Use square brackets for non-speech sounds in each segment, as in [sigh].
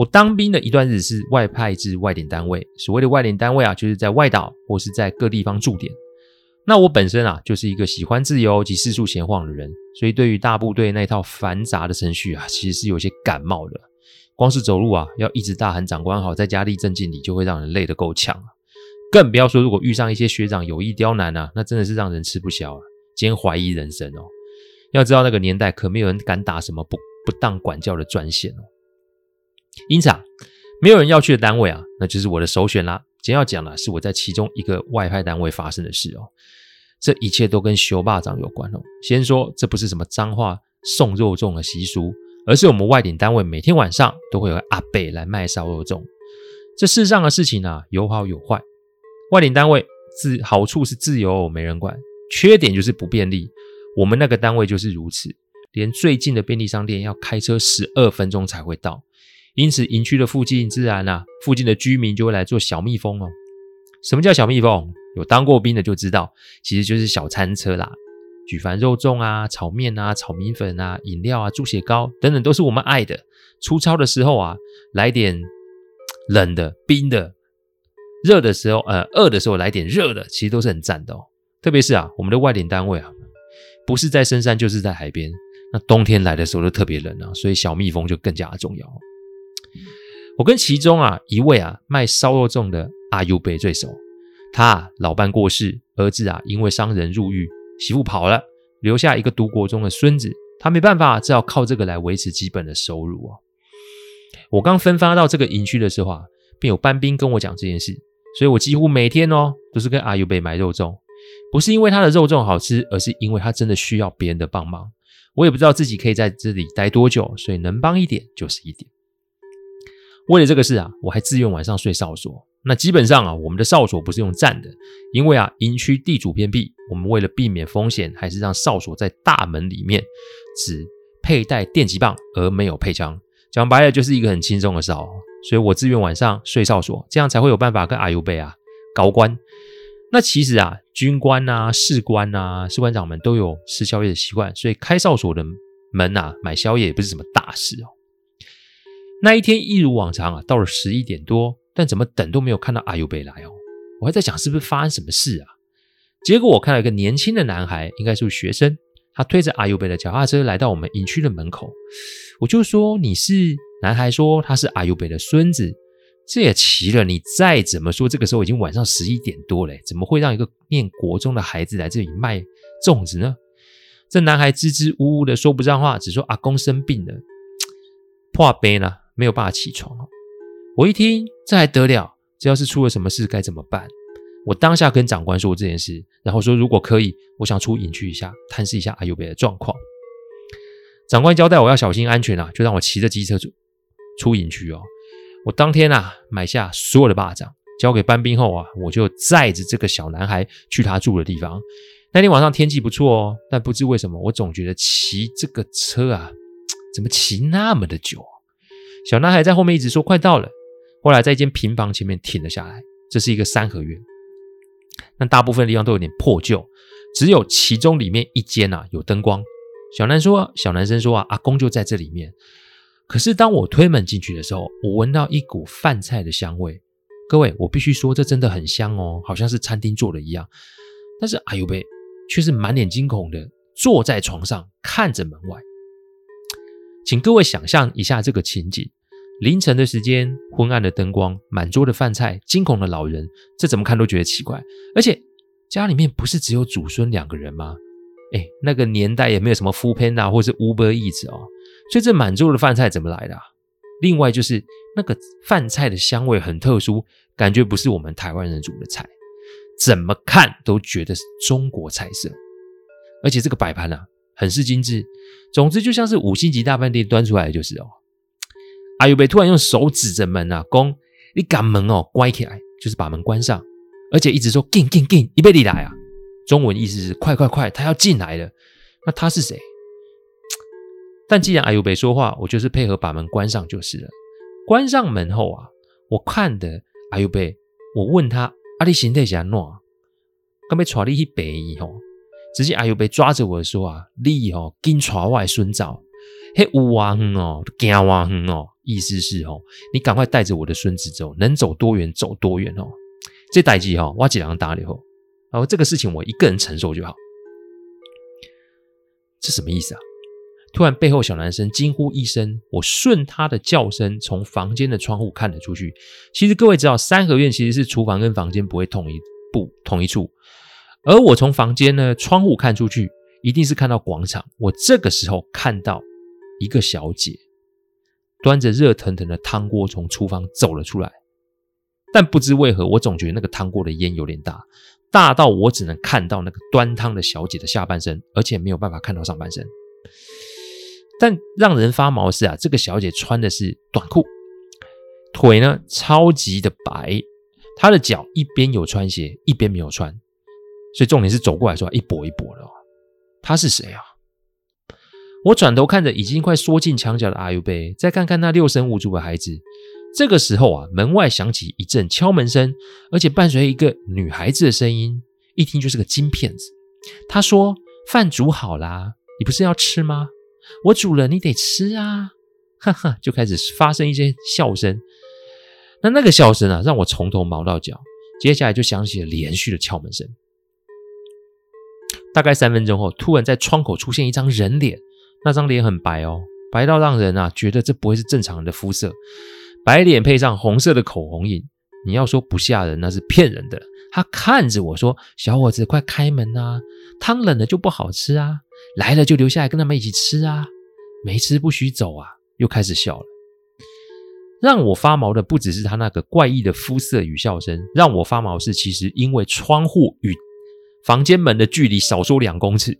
我当兵的一段日子是外派至外点单位，所谓的外点单位啊，就是在外岛或是在各地方驻点。那我本身啊，就是一个喜欢自由及四处闲晃的人，所以对于大部队那套繁杂的程序啊，其实是有些感冒的。光是走路啊，要一直大喊长官好，再加立正敬礼，就会让人累得够呛啊。更不要说如果遇上一些学长有意刁难啊，那真的是让人吃不消啊，兼怀疑人生哦。要知道那个年代可没有人敢打什么不不当管教的专线哦。因此啊，没有人要去的单位啊，那就是我的首选啦。今天要讲的是我在其中一个外派单位发生的事哦。这一切都跟修霸掌有关哦。先说，这不是什么脏话送肉粽的习俗，而是我们外点单位每天晚上都会有阿伯来卖烧肉粽。这世上的事情啊，有好有坏。外点单位自好处是自由，没人管；缺点就是不便利。我们那个单位就是如此，连最近的便利商店要开车十二分钟才会到。因此，营区的附近自然啊，附近的居民就会来做小蜜蜂哦。什么叫小蜜蜂？有当过兵的就知道，其实就是小餐车啦。举凡肉粽啊、炒面啊、炒米粉啊、饮料啊、猪血糕等等，都是我们爱的。出操的时候啊，来点冷的、冰的；热的时候，呃，饿的时候来点热的，其实都是很赞的哦。特别是啊，我们的外点单位啊，不是在深山就是在海边，那冬天来的时候就特别冷啊，所以小蜜蜂就更加重要。我跟其中啊一位啊卖烧肉粽的阿 U 贝最熟，他啊老伴过世，儿子啊因为伤人入狱，媳妇跑了，留下一个读国中的孙子，他没办法，只好靠这个来维持基本的收入啊。我刚分发到这个营区的时候啊，便有班兵跟我讲这件事，所以我几乎每天哦都是跟阿 U 贝买肉粽，不是因为他的肉粽好吃，而是因为他真的需要别人的帮忙。我也不知道自己可以在这里待多久，所以能帮一点就是一点。为了这个事啊，我还自愿晚上睡哨所。那基本上啊，我们的哨所不是用站的，因为啊，营区地处偏僻，我们为了避免风险，还是让哨所在大门里面，只佩戴电击棒而没有配枪。讲白了，就是一个很轻松的哨。所以我自愿晚上睡哨所，这样才会有办法跟阿尤贝啊高官。那其实啊，军官啊、士官啊、士官长们都有吃宵夜的习惯，所以开哨所的门啊，买宵夜也不是什么大事哦。那一天一如往常啊，到了十一点多，但怎么等都没有看到阿尤贝来哦。我还在想是不是发生什么事啊？结果我看到一个年轻的男孩，应该是学生，他推着阿尤贝的脚踏车来到我们营区的门口。我就说你是？男孩说他是阿尤贝的孙子。这也奇了，你再怎么说，这个时候已经晚上十一点多了，怎么会让一个念国中的孩子来这里卖粽子呢？这男孩支支吾吾的说不上话，只说阿公生病了，破杯了。没有办法起床哦。我一听，这还得了？这要是出了什么事该怎么办？我当下跟长官说这件事，然后说如果可以，我想出营区一下，探视一下阿尤贝的状况。长官交代我要小心安全啊，就让我骑着机车出出营区哦。我当天啊买下所有的巴掌，交给班兵后啊，我就载着这个小男孩去他住的地方。那天晚上天气不错哦，但不知为什么，我总觉得骑这个车啊，怎么骑那么的久？小男孩在后面一直说快到了，后来在一间平房前面停了下来。这是一个三合院，但大部分地方都有点破旧，只有其中里面一间啊有灯光。小男说，小男生说啊，阿公就在这里面。可是当我推门进去的时候，我闻到一股饭菜的香味。各位，我必须说，这真的很香哦，好像是餐厅做的一样。但是阿尤贝却是满脸惊恐的坐在床上看着门外。请各位想象一下这个情景。凌晨的时间，昏暗的灯光，满桌的饭菜，惊恐的老人，这怎么看都觉得奇怪。而且家里面不是只有祖孙两个人吗？哎，那个年代也没有什么 f o o p a n d a 或是 Uber Eats 哦，所以这满桌的饭菜怎么来的啊？另外就是那个饭菜的香味很特殊，感觉不是我们台湾人煮的菜，怎么看都觉得是中国菜色。而且这个摆盘啊，很是精致，总之就像是五星级大饭店端出来的就是哦。阿尤贝突然用手指着门啊，讲：“你赶门哦，关起来，就是把门关上，而且一直说‘进进进’，一贝里来啊。”中文意思是“快快快，他要进来了。”那他是谁？但既然阿尤贝说话，我就是配合把门关上就是了。关上门后啊，我看的阿尤贝，我问他：“阿里行得下诺？刚被抓你去北以后，直接阿尤被抓着我说啊：‘你哦，紧抓我孙早，嘿乌哇哼哦，惊哇哼哦。’”意思是哦，你赶快带着我的孙子走，能走多远走多远哦。这代际哈，我几两打了以后，然后这个事情我一个人承受就好。这什么意思啊？突然背后小男生惊呼一声，我顺他的叫声从房间的窗户看了出去。其实各位知道，三合院其实是厨房跟房间不会同一不同一处，而我从房间呢窗户看出去，一定是看到广场。我这个时候看到一个小姐。端着热腾腾的汤锅从厨房走了出来，但不知为何，我总觉得那个汤锅的烟有点大，大到我只能看到那个端汤的小姐的下半身，而且没有办法看到上半身。但让人发毛的是啊，这个小姐穿的是短裤，腿呢超级的白，她的脚一边有穿鞋，一边没有穿，所以重点是走过来说一跛一跛的。哦，他是谁啊？我转头看着已经快缩进墙角的阿尤贝，再看看那六神无主的孩子。这个时候啊，门外响起一阵敲门声，而且伴随一个女孩子的声音，一听就是个金骗子。她说：“饭煮好啦，你不是要吃吗？我煮了，你得吃啊！” [laughs] 哈哈，就开始发生一些笑声。那那个笑声啊，让我从头毛到脚。接下来就响起了连续的敲门声。大概三分钟后，突然在窗口出现一张人脸。那张脸很白哦，白到让人啊觉得这不会是正常人的肤色。白脸配上红色的口红印，你要说不吓人，那是骗人的。他看着我说：“小伙子，快开门啊！汤冷了就不好吃啊，来了就留下来跟他们一起吃啊，没吃不许走啊！”又开始笑了。让我发毛的不只是他那个怪异的肤色与笑声，让我发毛是其实因为窗户与房间门的距离少说两公尺。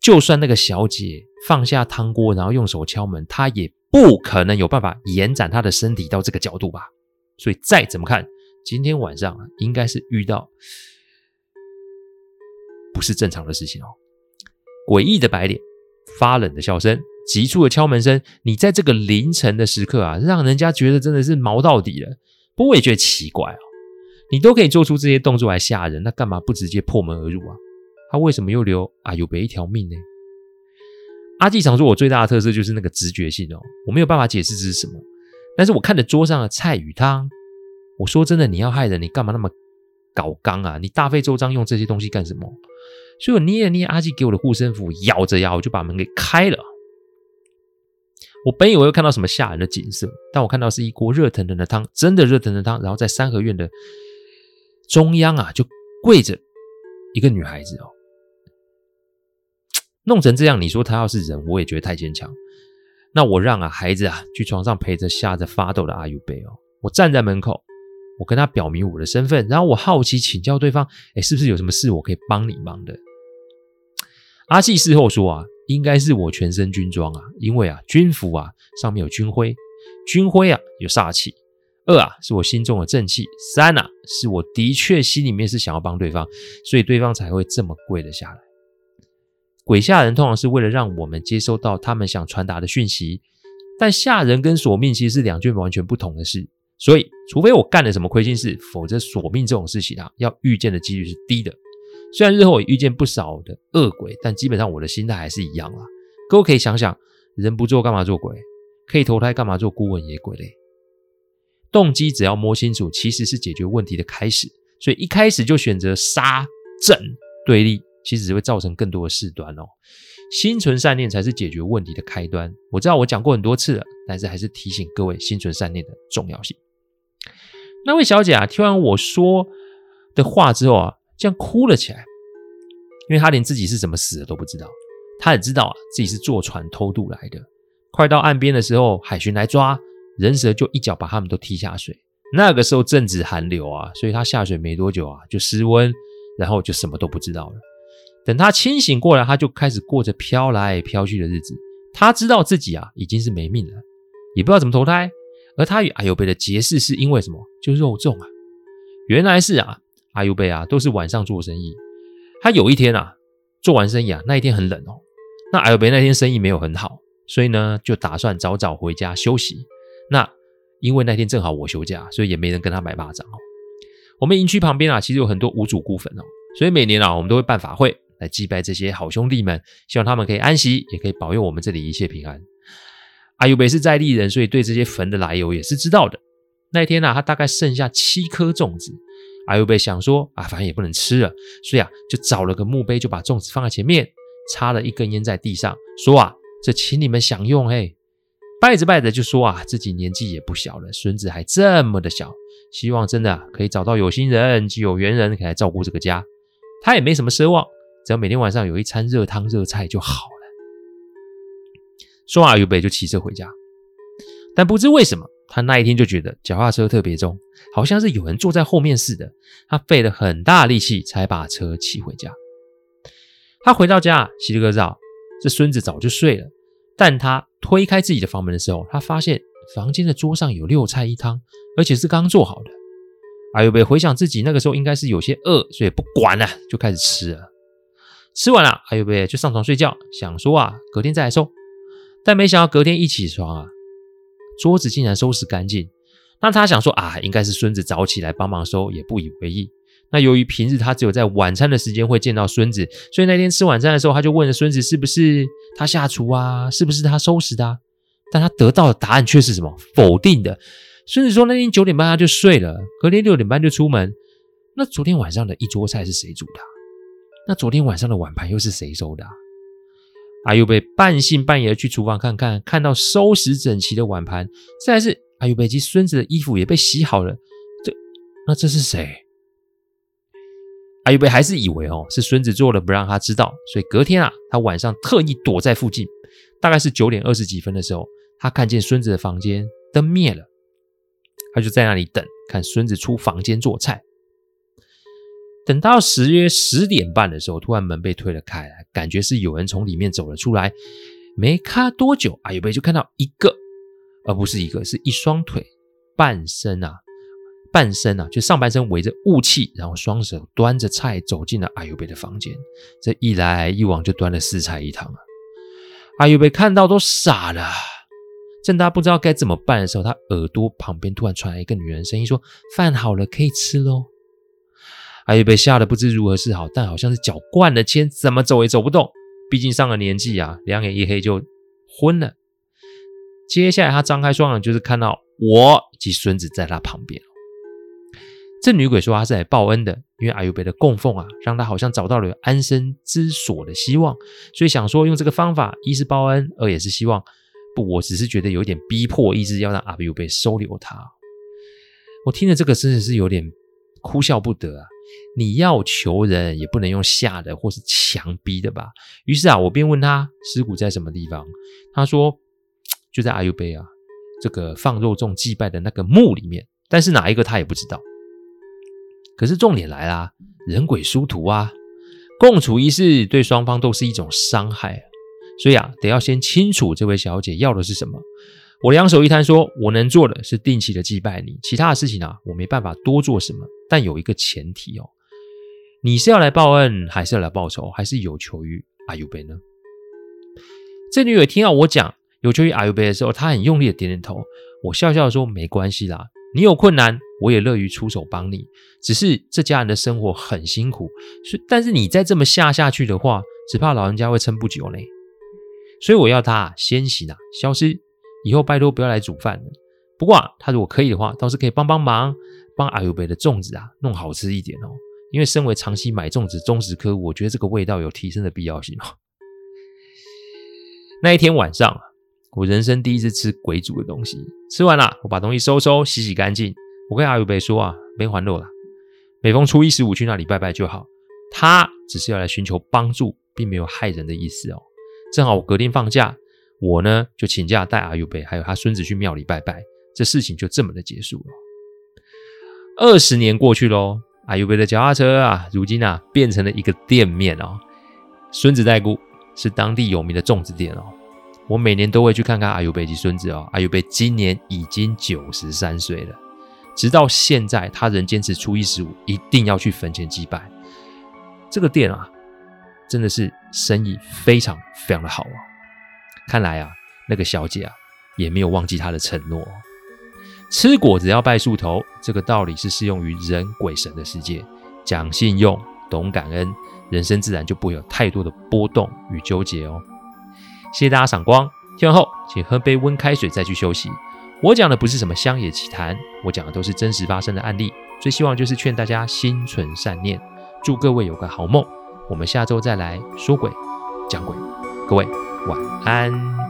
就算那个小姐放下汤锅，然后用手敲门，她也不可能有办法延展她的身体到这个角度吧？所以再怎么看，今天晚上应该是遇到不是正常的事情哦。诡异的白脸，发冷的笑声，急促的敲门声，你在这个凌晨的时刻啊，让人家觉得真的是毛到底了。不过我也觉得奇怪哦，你都可以做出这些动作来吓人，那干嘛不直接破门而入啊？他为什么又留阿尤贝一条命呢？阿纪常说，我最大的特色就是那个直觉性哦，我没有办法解释这是什么。但是我看着桌上的菜与汤，我说真的，你要害人，你干嘛那么搞刚啊？你大费周章用这些东西干什么？所以我捏了捏阿纪给我的护身符，咬着牙，我就把门给开了。我本以为会看到什么吓人的景色，但我看到是一锅热腾腾的汤，真的热腾腾的汤。然后在三合院的中央啊，就跪着一个女孩子哦。弄成这样，你说他要是人，我也觉得太牵强。那我让啊孩子啊去床上陪着吓得发抖的阿尤贝哦。我站在门口，我跟他表明我的身份，然后我好奇请教对方，哎，是不是有什么事我可以帮你忙的？阿细事后说啊，应该是我全身军装啊，因为啊军服啊上面有军徽，军徽啊有煞气。二啊是我心中的正气，三啊是我的确心里面是想要帮对方，所以对方才会这么跪了下来。鬼吓人通常是为了让我们接收到他们想传达的讯息，但吓人跟索命其实是两件完全不同的事。所以，除非我干了什么亏心事，否则索命这种事情啊，要遇见的几率是低的。虽然日后我遇见不少的恶鬼，但基本上我的心态还是一样啦。各位可以想想，人不做干嘛做鬼？可以投胎干嘛做孤魂野鬼嘞？动机只要摸清楚，其实是解决问题的开始。所以一开始就选择杀正对立。其实只会造成更多的事端哦。心存善念才是解决问题的开端。我知道我讲过很多次了，但是还是提醒各位心存善念的重要性。那位小姐啊，听完我说的话之后啊，竟然哭了起来，因为她连自己是怎么死的都不知道。她也知道啊，自己是坐船偷渡来的。快到岸边的时候，海巡来抓，人蛇就一脚把他们都踢下水。那个时候正值寒流啊，所以他下水没多久啊，就失温，然后就什么都不知道了。等他清醒过来，他就开始过着飘来飘去的日子。他知道自己啊已经是没命了，也不知道怎么投胎。而他与阿尤贝的结识是因为什么？就肉粽啊。原来是啊，阿尤贝啊都是晚上做生意。他有一天啊做完生意啊，那一天很冷哦。那阿尤贝那天生意没有很好，所以呢就打算早早回家休息。那因为那天正好我休假，所以也没人跟他买巴掌哦。我们营区旁边啊，其实有很多无主孤坟哦，所以每年啊我们都会办法会。来祭拜这些好兄弟们，希望他们可以安息，也可以保佑我们这里一切平安。阿尤贝是在地人，所以对这些坟的来由也是知道的。那一天呢、啊，他大概剩下七颗粽子。阿尤贝想说啊，反正也不能吃了，所以啊，就找了个墓碑，就把粽子放在前面，插了一根烟在地上，说啊，这请你们享用。嘿，拜着拜着就说啊，自己年纪也不小了，孙子还这么的小，希望真的、可以找到有心人、有缘人，可以来照顾这个家。他也没什么奢望。只要每天晚上有一餐热汤热菜就好了。说完阿尤贝就骑车回家，但不知为什么，他那一天就觉得脚踏车特别重，好像是有人坐在后面似的。他费了很大力气才把车骑回家。他回到家洗了个澡，这孙子早就睡了。但他推开自己的房门的时候，他发现房间的桌上有六菜一汤，而且是刚做好的。阿尤贝回想自己那个时候应该是有些饿，所以不管了，就开始吃了。吃完了，阿尤贝就上床睡觉，想说啊，隔天再来收。但没想到隔天一起床啊，桌子竟然收拾干净。那他想说啊，应该是孙子早起来帮忙收，也不以为意。那由于平日他只有在晚餐的时间会见到孙子，所以那天吃晚餐的时候，他就问了孙子是不是他下厨啊，是不是他收拾的啊？但他得到的答案却是什么？否定的。孙子说那天九点半他就睡了，隔天六点半就出门。那昨天晚上的一桌菜是谁煮的？那昨天晚上的碗盘又是谁收的？阿尤贝半信半疑的去厨房看看，看到收拾整齐的碗盘，再来是阿尤贝及孙子的衣服也被洗好了。这，那这是谁？阿尤贝还是以为哦是孙子做了不让他知道，所以隔天啊，他晚上特意躲在附近，大概是九点二十几分的时候，他看见孙子的房间灯灭了，他就在那里等，看孙子出房间做菜。等到十约十点半的时候，突然门被推了开来，感觉是有人从里面走了出来。没看多久，阿尤贝就看到一个，而不是一个，是一双腿，半身啊，半身啊，就上半身围着雾气，然后双手端着菜走进了阿尤贝的房间。这一来一往就端了四菜一汤啊！阿尤贝看到都傻了。正当不知道该怎么办的时候，他耳朵旁边突然传来一个女人声音说：“饭好了，可以吃喽。”阿尤贝吓得不知如何是好，但好像是脚灌了铅，怎么走也走不动。毕竟上了年纪啊，两眼一黑就昏了。接下来他张开双眼，就是看到我及孙子在他旁边。这女鬼说她是来报恩的，因为阿尤贝的供奉啊，让他好像找到了安身之所的希望，所以想说用这个方法，一是报恩，二也是希望。不，我只是觉得有点逼迫意志，要让阿尤贝收留他。我听了这个，真的是有点哭笑不得啊。你要求人也不能用吓的或是强逼的吧？于是啊，我便问他尸骨在什么地方。他说就在阿尤贝啊这个放肉粽祭拜的那个墓里面，但是哪一个他也不知道。可是重点来啦，人鬼殊途啊，共处一室对双方都是一种伤害，所以啊，得要先清楚这位小姐要的是什么。我两手一摊，说：“我能做的是定期的祭拜你，其他的事情啊，我没办法多做什么。但有一个前提哦，你是要来报恩，还是要来报仇，还是有求于阿尤贝呢？”这女鬼听到我讲有求于阿尤贝的时候，她很用力的点点头。我笑笑说：“没关系啦，你有困难，我也乐于出手帮你。只是这家人的生活很辛苦，所以但是你再这么下下去的话，只怕老人家会撑不久嘞。所以我要他先行啊，消失。”以后拜托不要来煮饭了。不过啊，他如果可以的话，倒是可以帮帮忙，帮阿尤贝的粽子啊弄好吃一点哦。因为身为长期买粽子忠实客户，我觉得这个味道有提升的必要性哦。[laughs] 那一天晚上，我人生第一次吃鬼煮的东西。吃完了，我把东西收收，洗洗干净。我跟阿尤贝说啊，没还肉了，每逢初一十五去那里拜拜就好。他只是要来寻求帮助，并没有害人的意思哦。正好我隔天放假，我呢就请假带阿尤贝还有他孙子去庙里拜拜，这事情就这么的结束了。二十年过去喽，阿尤贝的脚踏车啊，如今啊变成了一个店面哦。孙子代姑是当地有名的粽子店哦。我每年都会去看看阿尤贝及孙子哦。阿尤贝今年已经九十三岁了。直到现在，他仍坚持初一十五一定要去坟前祭拜。这个店啊，真的是生意非常非常的好啊！看来啊，那个小姐啊，也没有忘记她的承诺。吃果子要拜树头，这个道理是适用于人鬼神的世界。讲信用，懂感恩，人生自然就不会有太多的波动与纠结哦。谢谢大家赏光，听完后请喝杯温开水再去休息。我讲的不是什么乡野奇谈，我讲的都是真实发生的案例。最希望就是劝大家心存善念，祝各位有个好梦。我们下周再来说鬼讲鬼，各位晚安。